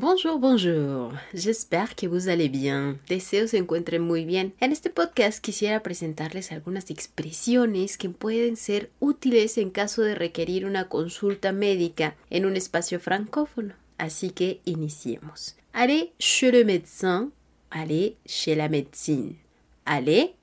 Bonjour, bonjour. J'espère que vous allez bien. Deseo se encuentren muy bien. En este podcast quisiera presentarles algunas expresiones que pueden ser útiles en caso de requerir una consulta médica en un espacio francófono. Así que iniciemos. Allez chez le médecin. Allez chez la médecine. Allez,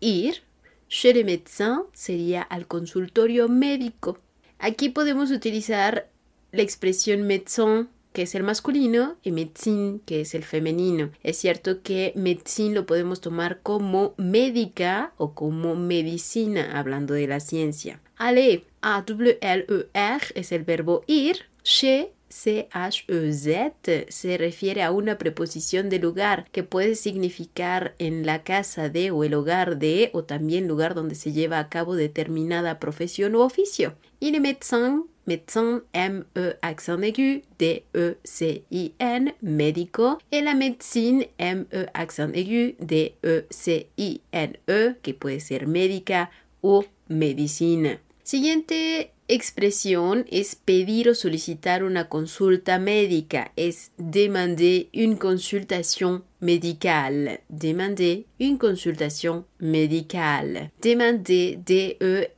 ir. Chez le médecin sería al consultorio médico. Aquí podemos utilizar la expresión médecin que es el masculino, y médecine, que es el femenino. Es cierto que médecine lo podemos tomar como médica o como medicina, hablando de la ciencia. Aller, A-W-L-E-R, es el verbo ir. Chez, C-H-E-Z se refiere a una preposición de lugar que puede significar en la casa de o el hogar de o también lugar donde se lleva a cabo determinada profesión u oficio. Y le médecin médecin, M-E accent aigu, D-E-C-I-N, médico, et la médecine, M-E accent aigu, D-E-C-I-N-E, -E, que puede ser médica o medicina. Siguiente expresión es pedir o solicitar una consulta médica, es demander une consultation médicale. Demander une consultation médicale. Demander, D-E-M-A-N-D-E-R,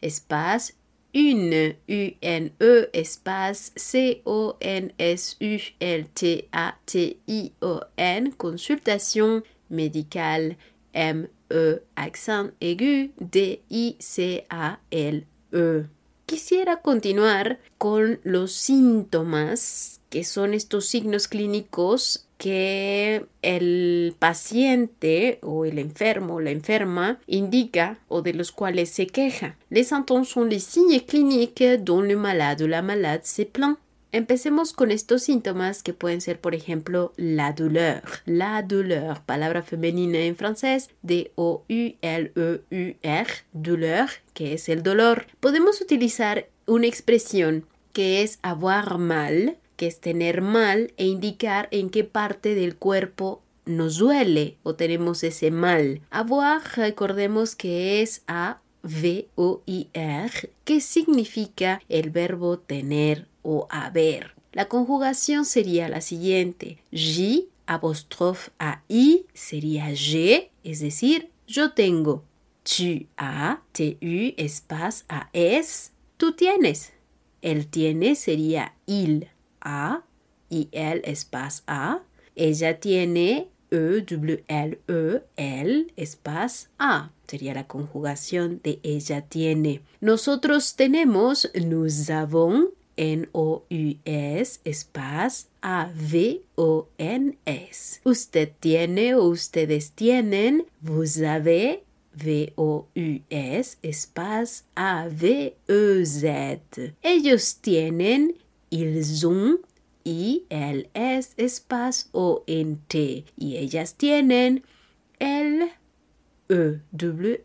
espace une, U-N-E, espace C-O-N-S-U-L-T-A-T-I-O-N, consultation médicale, M E, accent aigu, D-I-C-A-L-E. Quisiera continuar con los síntomas, que son estos signos clínicos que el paciente o el enfermo o la enferma indica o de los cuales se queja. Les symptômes sont les signes cliniques dont le malade ou la malade se plaint. Empecemos con estos síntomas que pueden ser, por ejemplo, la douleur. La douleur, palabra femenina en francés, D-O-U-L-E-U-R, douleur, que es el dolor. Podemos utilizar una expresión que es avoir mal, que es tener mal e indicar en qué parte del cuerpo nos duele o tenemos ese mal. Avoir, recordemos que es a V-O-I-R, que significa el verbo tener o haber. La conjugación sería la siguiente. J apóstrofe a I sería je, es decir, yo tengo. Tu as, tu, espace a es, tú tienes. Él tiene sería il a, y el espace a. Ella tiene E, W, L, E, L, espace A. Sería la conjugación de ella tiene. Nosotros tenemos, nous avons, N-O-U-S, espace A-V-O-N-S. Usted tiene o ustedes tienen, vous avez, V-O-U-S, espace A-V-E-Z. Ellos tienen, ils ont, I-L-S, espace O-N-T. Y ellas tienen, L, E-W-L-E-S,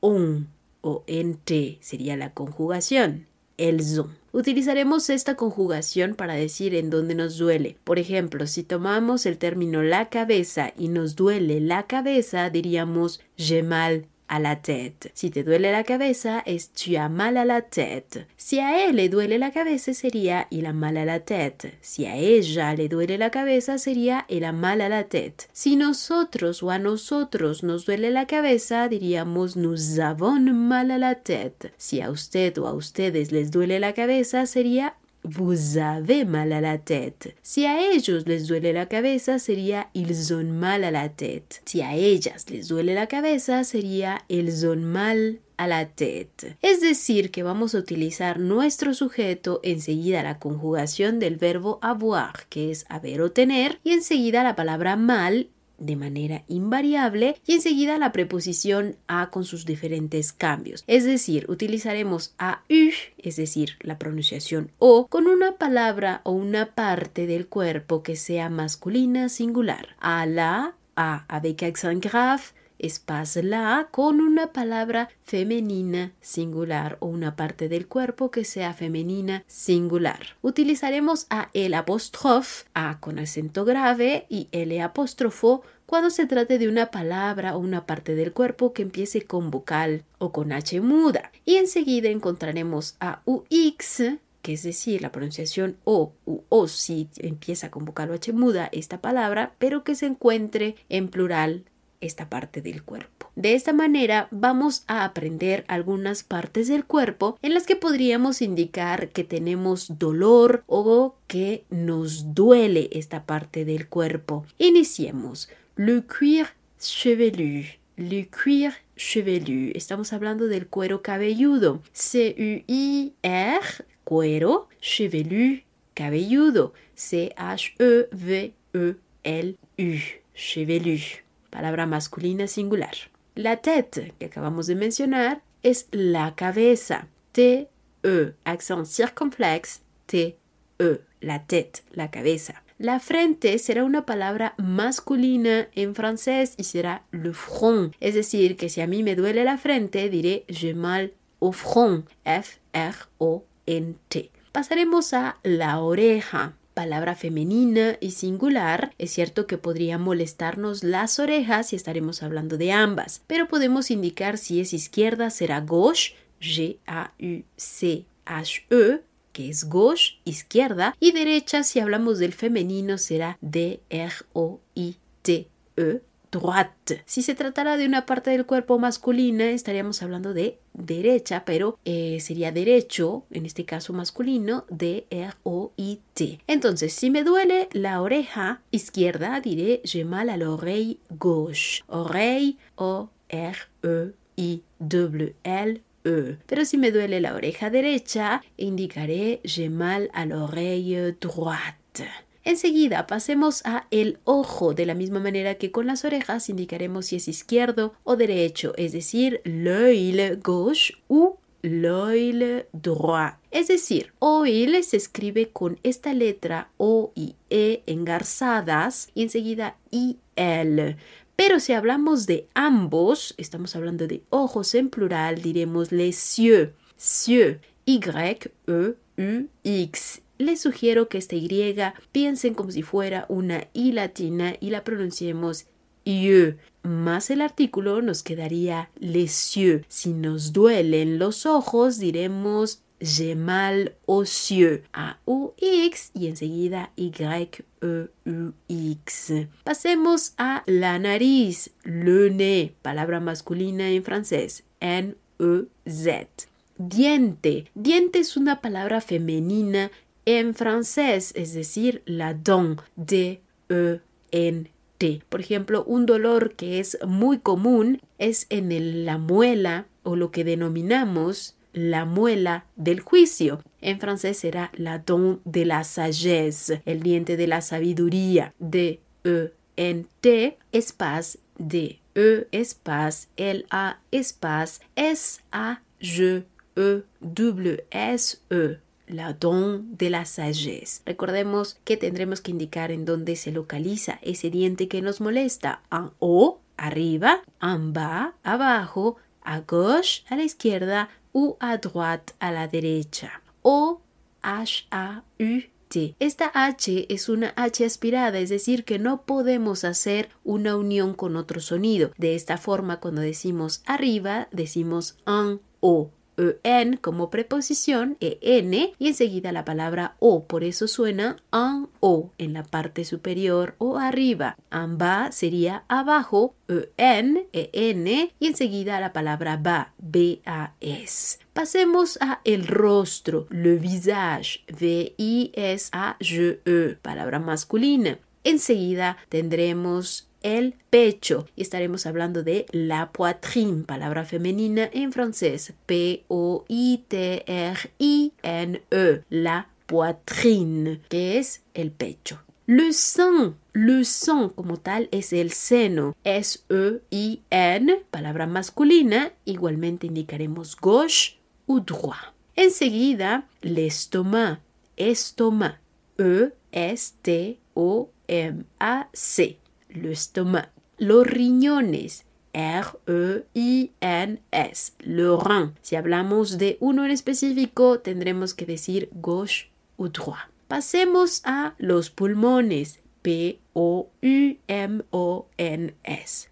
on o T sería la conjugación. El son. Utilizaremos esta conjugación para decir en dónde nos duele. Por ejemplo, si tomamos el término la cabeza y nos duele la cabeza, diríamos j'ai mal a la tête. Si te duele la cabeza es tu as mal a la tête. Si a él le duele la cabeza sería il a mal a la tête. Si a ella le duele la cabeza sería el a mal a la tête. Si nosotros o a nosotros nos duele la cabeza diríamos nous avons mal a la tête. Si a usted o a ustedes les duele la cabeza sería Vous avez mal à la tête. Si a ellos les duele la cabeza sería ils ont mal à la tête. Si a ellas les duele la cabeza sería elles ont mal a la tête. Es decir, que vamos a utilizar nuestro sujeto enseguida la conjugación del verbo avoir, que es haber o tener, y enseguida la palabra mal de manera invariable y enseguida la preposición a con sus diferentes cambios. Es decir, utilizaremos a u, es decir, la pronunciación o, con una palabra o una parte del cuerpo que sea masculina singular. A la, a avec accent grave, espace la con una palabra femenina singular o una parte del cuerpo que sea femenina singular. Utilizaremos a el apóstrofe, a con acento grave y el apóstrofo cuando se trate de una palabra o una parte del cuerpo que empiece con vocal o con H muda. Y enseguida encontraremos a UX que es decir, la pronunciación O u O si empieza con vocal H muda esta palabra, pero que se encuentre en plural esta parte del cuerpo. De esta manera vamos a aprender algunas partes del cuerpo en las que podríamos indicar que tenemos dolor o que nos duele esta parte del cuerpo. Iniciemos. Le cuir chevelu. Le cuir chevelu. Estamos hablando del cuero cabelludo. C-U-I-R, cuero, chevelu, cabelludo. C-H-E-V-E-L-U, chevelu palabra masculina singular. La tête, que acabamos de mencionar, es la cabeza. T-E, accent circunflex, T-E, la tête, la cabeza. La frente será una palabra masculina en francés y será le front. Es decir, que si a mí me duele la frente, diré j'ai mal au front. F-R-O-N-T. Pasaremos a la oreja palabra femenina y singular, es cierto que podría molestarnos las orejas y estaremos hablando de ambas, pero podemos indicar si es izquierda será gauche, G-A-U-C-H-E, que es gauche, izquierda, y derecha si hablamos del femenino será D-R-O-I-T-E, droite. Si se tratara de una parte del cuerpo masculina, estaríamos hablando de derecha, pero eh, sería derecho, en este caso masculino, D-R-O-I-T. Entonces, si me duele la oreja izquierda, diré j'ai mal à l'oreille gauche. Oreille, O-R-E-I-W-L. E. Pero si me duele la oreja derecha, indicaré j'ai mal à l'oreille droite. Enseguida pasemos a el ojo, de la misma manera que con las orejas indicaremos si es izquierdo o derecho, es decir, l'œil gauche u l'œil droit. Es decir, oil se escribe con esta letra O y E engarzadas y enseguida IL. Pero si hablamos de ambos, estamos hablando de ojos en plural, diremos les yeux, yeux, Y-E-U-X les sugiero que esta Y piensen como si fuera una I latina y la pronunciemos yeux. Más el artículo nos quedaría les yeux. Si nos duelen los ojos, diremos j'ai mal aux yeux. A-U-X y enseguida Y-E-U-X. Pasemos a la nariz, le nez, palabra masculina en francés, N-E-Z. Diente. Diente es una palabra femenina en francés, es decir, la dent, D-E-N-T. Por ejemplo, un dolor que es muy común es en la muela o lo que denominamos la muela del juicio. En francés será la dent de la sagesse, el diente de la sabiduría. D-E-N-T, espace, D-E, espace, L-A, espace, S-A-G-E-W-S-E la don de la sagesse. Recordemos que tendremos que indicar en dónde se localiza ese diente que nos molesta. En haut, arriba, en bas, abajo, a gauche, a la izquierda, u a droite, a la derecha. O, H-A-U-T. Esta H es una H aspirada, es decir, que no podemos hacer una unión con otro sonido. De esta forma, cuando decimos arriba, decimos en o en como preposición, en y enseguida la palabra o, por eso suena en o en la parte superior o arriba. Bas sería abajo, en, en y enseguida la palabra ba, b-a-s. Pasemos a el rostro, le visage, v-i-s-a-g-e, palabra masculina. Enseguida tendremos el pecho. Y estaremos hablando de la poitrine, palabra femenina en francés. P-O-I-T-R-I-N-E. La poitrine, que es el pecho. Le sein, le sein como tal es el seno. S-E-I-N, palabra masculina. Igualmente indicaremos gauche o droit. Enseguida, l'estomac, estomac. E-S-T-O-M-A-C le estomac. Los riñones, R-E-I-N-S, le rein. Si hablamos de uno en específico, tendremos que decir gauche o droit. Pasemos a los pulmones, P-O-U-M-O-N-S,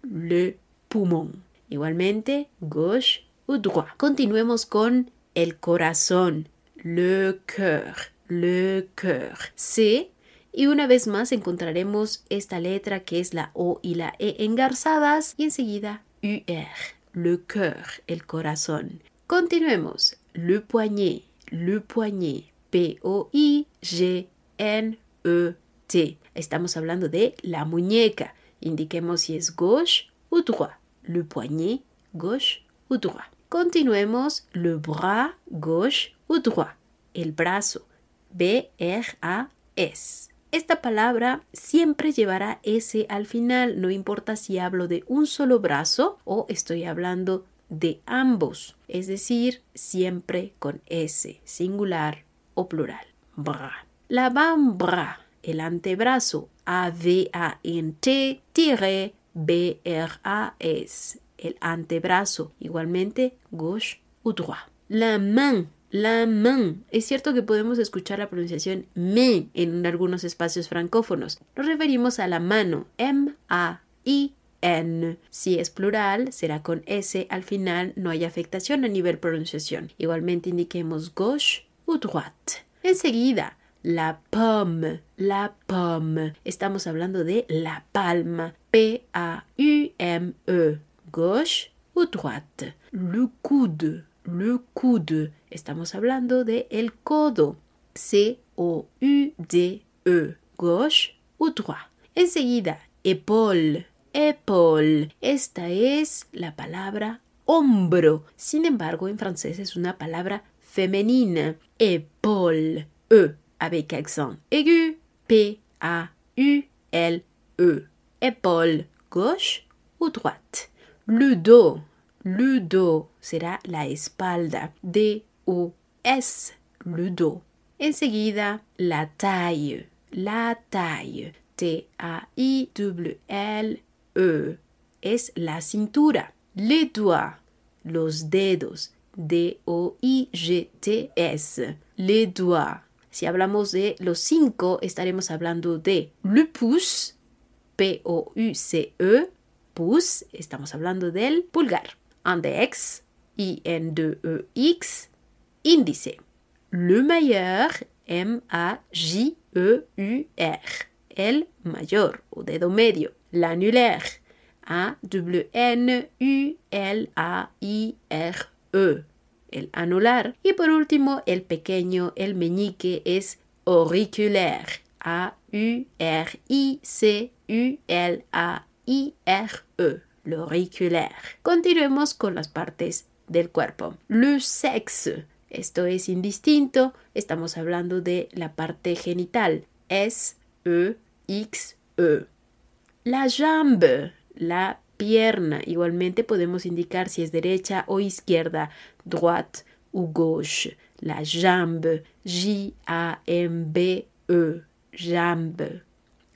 le poumon. Igualmente, gauche o droit. Continuemos con el corazón, le cœur, le cœur. C. Y una vez más encontraremos esta letra que es la O y la E engarzadas y enseguida UR, le cœur, el corazón. Continuemos. Le poignet, le poignet, P-O-I-G-N-E-T. Estamos hablando de la muñeca. Indiquemos si es gauche ou droit. Le poignet, gauche ou droit. Continuemos. Le bras, gauche ou droit. El brazo. B-R-A-S. Esta palabra siempre llevará S al final, no importa si hablo de un solo brazo o estoy hablando de ambos, es decir, siempre con S, singular o plural. Bra. La bras el antebrazo, A-V-A-N-T, B-R-A-S, el antebrazo, igualmente gauche ou droit. La main, la main. Es cierto que podemos escuchar la pronunciación main en algunos espacios francófonos. Nos referimos a la mano, M-A-I. N. Si es plural, será con S al final, no hay afectación a nivel pronunciación. Igualmente indiquemos gauche ou droite. Enseguida, la pomme, la pomme. Estamos hablando de la palma. P-A-U-M-E. Gauche ou droite. Le coude, le coude. Estamos hablando de el codo. C-O-U-D-E. Gauche ou droite. Enseguida, épaule, épaule. Esta es la palabra hombro. Sin embargo, en francés es una palabra femenina. Épaule. E avec accent aigu. P-A-U-L-E. Épaule gauche ou droite. Le dos. Le dos será la espalda. D-O-S. Le dos. Enseguida, la taille. La taille. T-A-I-W-L-E. Es la cintura. Les doigts. Los dedos. D-O-I-G-T-S. Les doigts. Si hablamos de los cinco, estaremos hablando de le pouce, P-O-U-C-E, pouce, estamos hablando del pulgar. Index, I-N-D-E-X, índice. Le mayor, M-A-J-E-U-R, el mayor o dedo medio. L'annulaire, A-W-N-U-L-A-I-R-E el anular. Y por último, el pequeño, el meñique, es auriculaire. A-U-R-I-C-U-L-A-I-R-E. L'auriculaire. Continuemos con las partes del cuerpo. Le sexe. Esto es indistinto. Estamos hablando de la parte genital. S-E-X-E. La jambe. La pierna. Igualmente podemos indicar si es derecha o izquierda, droite ou gauche. La jambe, J-A-M-B-E, jambe.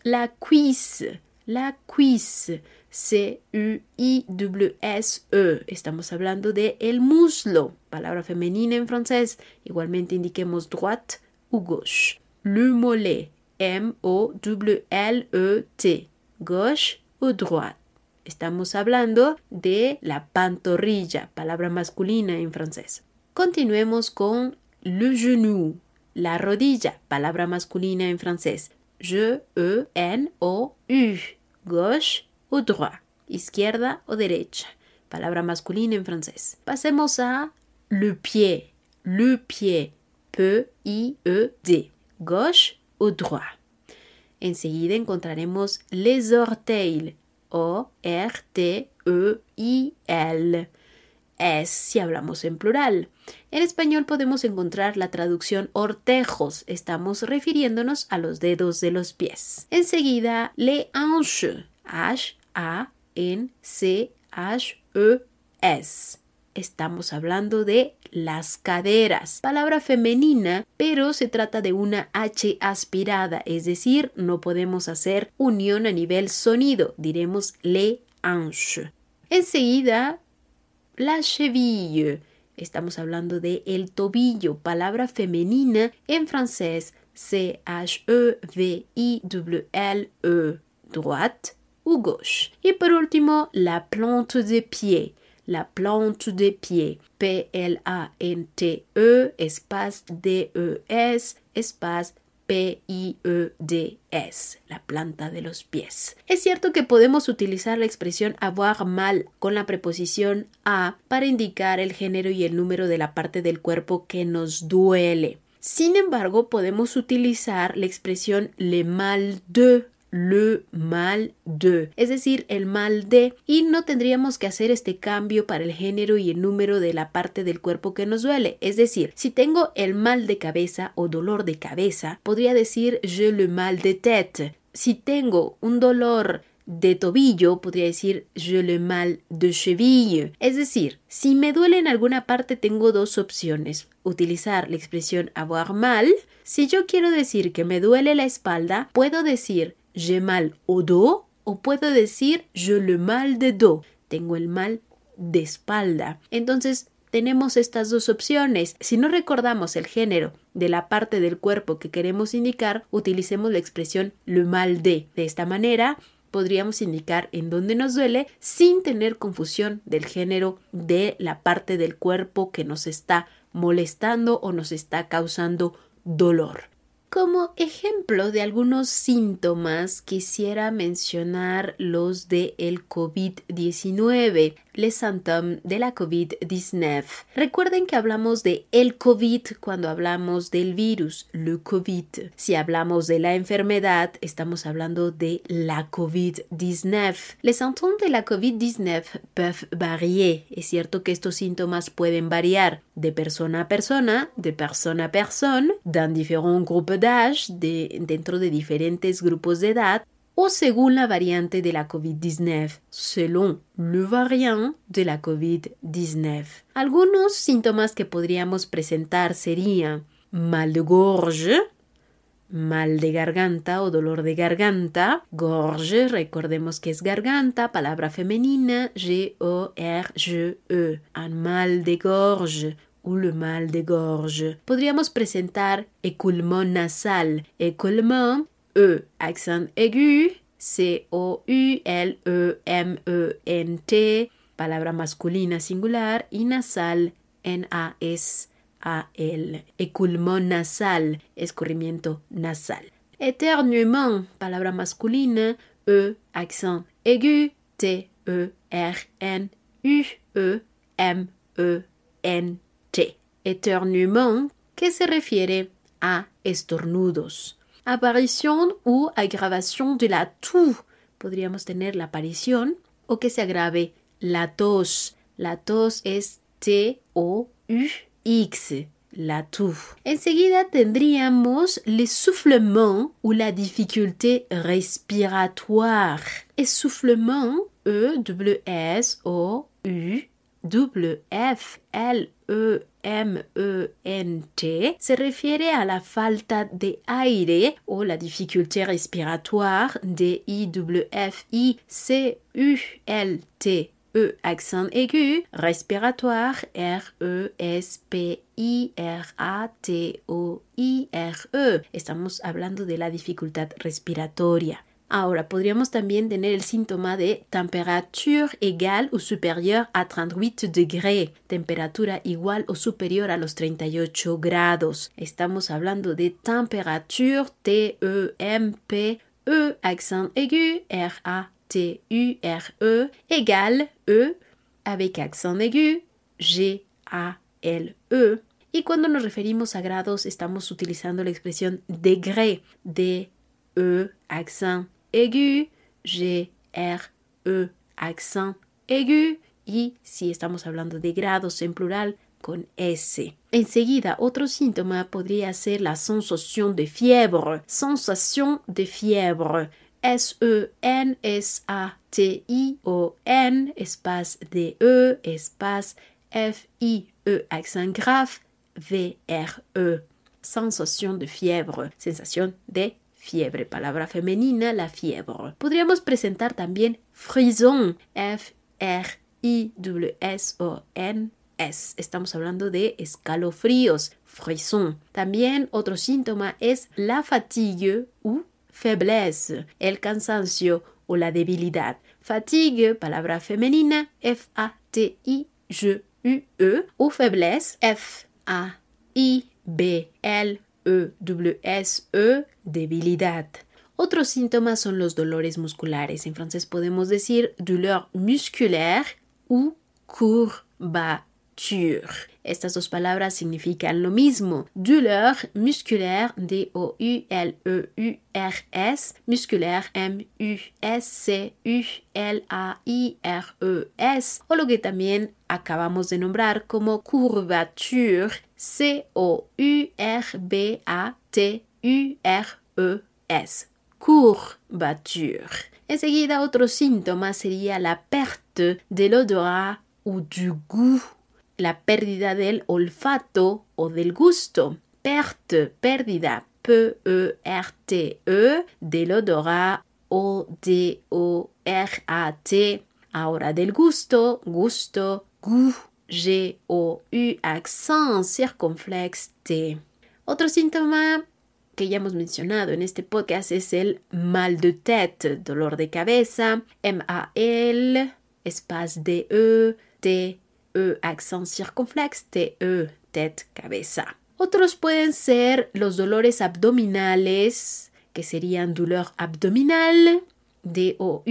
La cuisse, la cuisse, C-U-I-W-S-E. Estamos hablando de el muslo, palabra femenina en francés. Igualmente indiquemos droite ou gauche. Le mollet, M-O-W-L-E-T, gauche ou droite. Estamos hablando de la pantorrilla, palabra masculina en francés. Continuemos con le genou, la rodilla, palabra masculina en francés. Je, E, N, O, droit, izquierda o derecha, palabra masculina en francés. Pasemos a le pied, le pied, P, I, E, D, gauche ou droit. Enseguida encontraremos les orteils, o-R-T-E-I-L. Es si hablamos en plural. En español podemos encontrar la traducción ortejos. Estamos refiriéndonos a los dedos de los pies. Enseguida, le hanches. H-A-N-C-H-E-S estamos hablando de las caderas, palabra femenina, pero se trata de una H aspirada, es decir, no podemos hacer unión a nivel sonido, diremos le hanche. Enseguida, la cheville. Estamos hablando de el tobillo, palabra femenina en francés C-H-E-V-I-W-L-E, droite gauche. Y por último, la plante de pied la plante des pieds. P-L-A-N-T-E, espace D-E-S, espace P-I-E-D-S, la planta de los pies. Es cierto que podemos utilizar la expresión avoir mal con la preposición a para indicar el género y el número de la parte del cuerpo que nos duele. Sin embargo, podemos utilizar la expresión le mal de le mal de, es decir, el mal de, y no tendríamos que hacer este cambio para el género y el número de la parte del cuerpo que nos duele. Es decir, si tengo el mal de cabeza o dolor de cabeza, podría decir je le mal de tête. Si tengo un dolor de tobillo, podría decir je le mal de cheville. Es decir, si me duele en alguna parte tengo dos opciones. Utilizar la expresión avoir mal. Si yo quiero decir que me duele la espalda, puedo decir j'ai mal au dos o puedo decir je le mal de dos. Tengo el mal de espalda. Entonces, tenemos estas dos opciones. Si no recordamos el género de la parte del cuerpo que queremos indicar, utilicemos la expresión le mal de. De esta manera, podríamos indicar en dónde nos duele sin tener confusión del género de la parte del cuerpo que nos está molestando o nos está causando dolor. Como ejemplo de algunos síntomas quisiera mencionar los de el COVID-19 les symptômes de la COVID-19. Recuerden que hablamos de el COVID cuando hablamos del virus, le COVID. Si hablamos de la enfermedad, estamos hablando de la COVID-19. Les symptômes de la COVID-19 peuvent varier. Es cierto que estos síntomas pueden variar de persona a persona, de persona a persona, d'un différent groupe de, dentro de diferentes grupos de edad, o según la variante de la COVID-19, selon le variant de la COVID-19. Algunos síntomas que podríamos presentar serían mal de gorge, mal de garganta o dolor de garganta. Gorge, recordemos que es garganta, palabra femenina, G-O-R-G-E. Un mal de gorge ou le mal de gorge. Podríamos presentar écoulement nasal. Écoulement E, accent aigu, C-O-U-L-E-M-E-N-T, palabra masculina singular, y nasal, N-A-S-A-L. Écoulement nasal, escurrimiento nasal. Éternuement, palabra masculina, E, accent aigu, T-E-R-N-U-E-M-E-N-T. Éternuement, que se refiere a estornudos? Aparición u agravación de la toux. Podríamos tener la aparición o que se agrave la tos. La tos es T-O-U-X. La toux. Enseguida tendríamos l'essoufflement ou la difficulté respiratoire. Essoufflement, E-W-S-O-U W-F-L-E-M-E-N-T se refiere a la falta de aire o la dificulté respiratoire de I-W-F-I-C-U-L-T. E accent aigu, respiratoire, R-E-S-P-I-R-A-T-O-I-R-E. Estamos hablando de la dificultad respiratoria. Ahora, podríamos también tener el síntoma de temperatura igual o superior a 38 degrés, temperatura igual o superior a los 38 grados. Estamos hablando de temperatura T-E-M-P-E, -E, accent aigu, R-A-T-U-R-E, égale E, avec accent aigu, G-A-L-E. Y cuando nos referimos a grados, estamos utilizando la expresión degré, D-E, accent aigu, G, R, E, accent aigu y si estamos hablando de grados en plural con S. Enseguida, otro síntoma podría ser la sensación de fiebre. Sensación de fiebre. S-E-N-S-A-T-I-O-N, espace D-E, espace F-I-E, accent grave, V-R-E. Sensación de fiebre. Sensación de fiebre, palabra femenina, la fiebre. Podríamos presentar también frisson, F-R-I-W-S-O-N. S. Estamos hablando de escalofríos, frisson. También otro síntoma es la fatigue u faiblesse, el cansancio o la debilidad. Fatigue, palabra femenina, F-A-T-I-G-U-E, ou faiblesse, F-A-I-B-L-E-W-S-E, debilidad. Otros síntomas son los dolores musculares. En francés podemos decir douleur musculaire ou courbature. Estas dos palabras significan lo mismo. Douleur musculaire, D-O-U-L-E-U-R-S, musculaire, M-U-S-C-U-L-A-I-R-E-S, o lo que también acabamos de nombrar como courbature, C-O-U-R-B-A-T-U-R-E-S courbature. Enseguida, otro síntoma sería la perte del odorat ou du goût, la pérdida del olfato o del gusto. Perte, pérdida, P-E-R-T-E, -E, del odorat o D-O-R-A-T. Ahora del gusto, gusto, goût, G-O-U, accent circonflexe T. Otro síntoma que ya hemos mencionado en este podcast es el mal de tête, dolor de cabeza, M-A-L, espace D-E, T-E, accent circonflexe, T-E, tête, cabeza. Otros pueden ser los dolores abdominales, que serían douleur abdominal, D-O-U-L-E-U-R-S,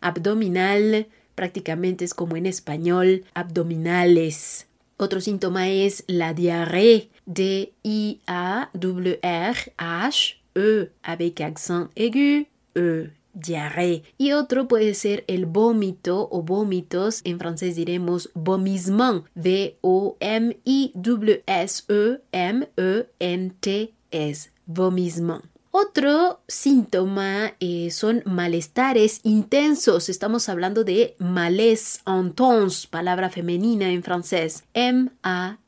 abdominal, prácticamente es como en español, abdominales. Otro síntoma es la diarrea, D-I-A-W-R-H-E, avec accent aigu, E, diarrea. Y otro puede ser el vómito o vómitos, en francés diremos vomissement, V-O-M-I-S-E-M-E-N-T-S, vomissement. Otro síntoma eh, son malestares intensos. Estamos hablando de malaise intense, palabra femenina en francés. M-A-L-A-I-S-E-S,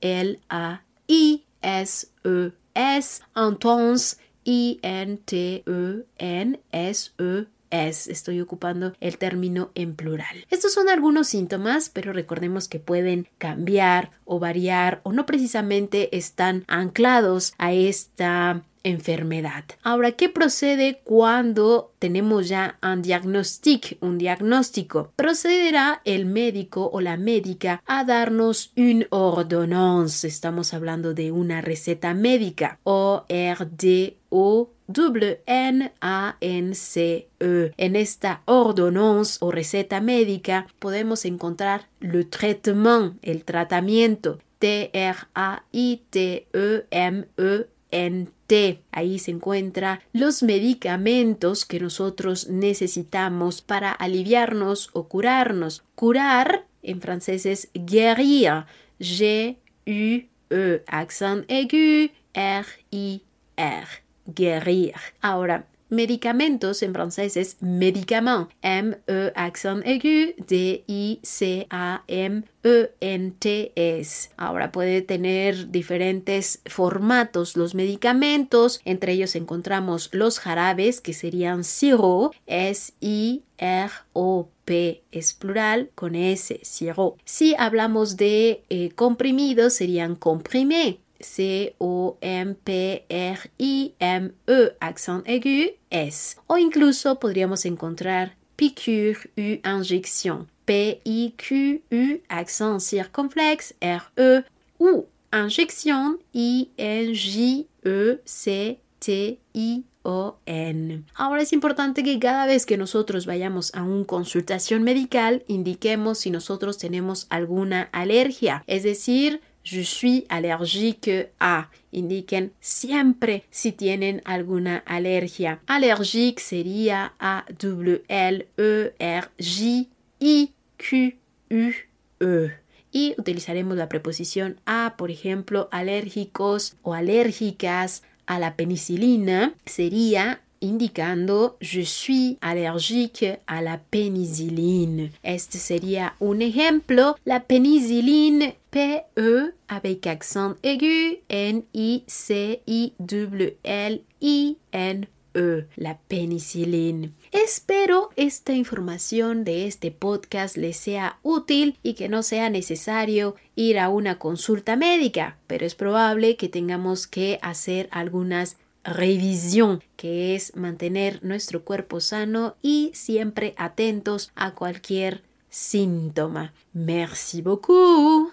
intense, I-N-T-E-N-S-E. S. Estoy ocupando el término en plural. Estos son algunos síntomas, pero recordemos que pueden cambiar o variar o no precisamente están anclados a esta enfermedad. Ahora, ¿qué procede cuando tenemos ya un diagnóstico? Un diagnóstico. Procederá el médico o la médica a darnos un ordonnance. Estamos hablando de una receta médica. O R D O W N A N C E. En esta ordonnance o receta médica podemos encontrar le traitement, el tratamiento. T R A I T E E. Ahí se encuentran los medicamentos que nosotros necesitamos para aliviarnos o curarnos. Curar en francés es guérir. G-U-E. Accent aigu. R-I-R. Guérir. Ahora, Medicamentos en francés es médicament. M-E accent aigu, D-I-C-A-M-E-N-T-S. Ahora puede tener diferentes formatos los medicamentos. Entre ellos encontramos los jarabes que serían siro, S-I-R-O-P es plural con S, siro. Si hablamos de eh, comprimidos serían comprimé. C-O-M-P-R-I-M-E, accent aigu, S. O incluso podríamos encontrar piqûre u injection, P-I-Q-U, accent circonflexe, R-E, ou injection, I-N-J-E-C-T-I O-N. Ahora es importante que cada vez que nosotros vayamos a una consultación medical indiquemos si nosotros tenemos alguna alergia, es decir, je suis allergique a. Indiquen siempre si tienen alguna alergia. Allergique sería A W L E R J I Q U E. Y utilizaremos la preposición a, por ejemplo, alérgicos o alérgicas a la penicilina. Sería indicando je suis allergique a la penicilline. Este sería un ejemplo. La penicilline P-E avec accent aigu N-I-C-I-W-L-I-N-E. La penicilline. Espero esta información de este podcast les sea útil y que no sea necesario ir a una consulta médica, pero es probable que tengamos que hacer algunas revisión, que es mantener nuestro cuerpo sano y siempre atentos a cualquier síntoma. Merci beaucoup.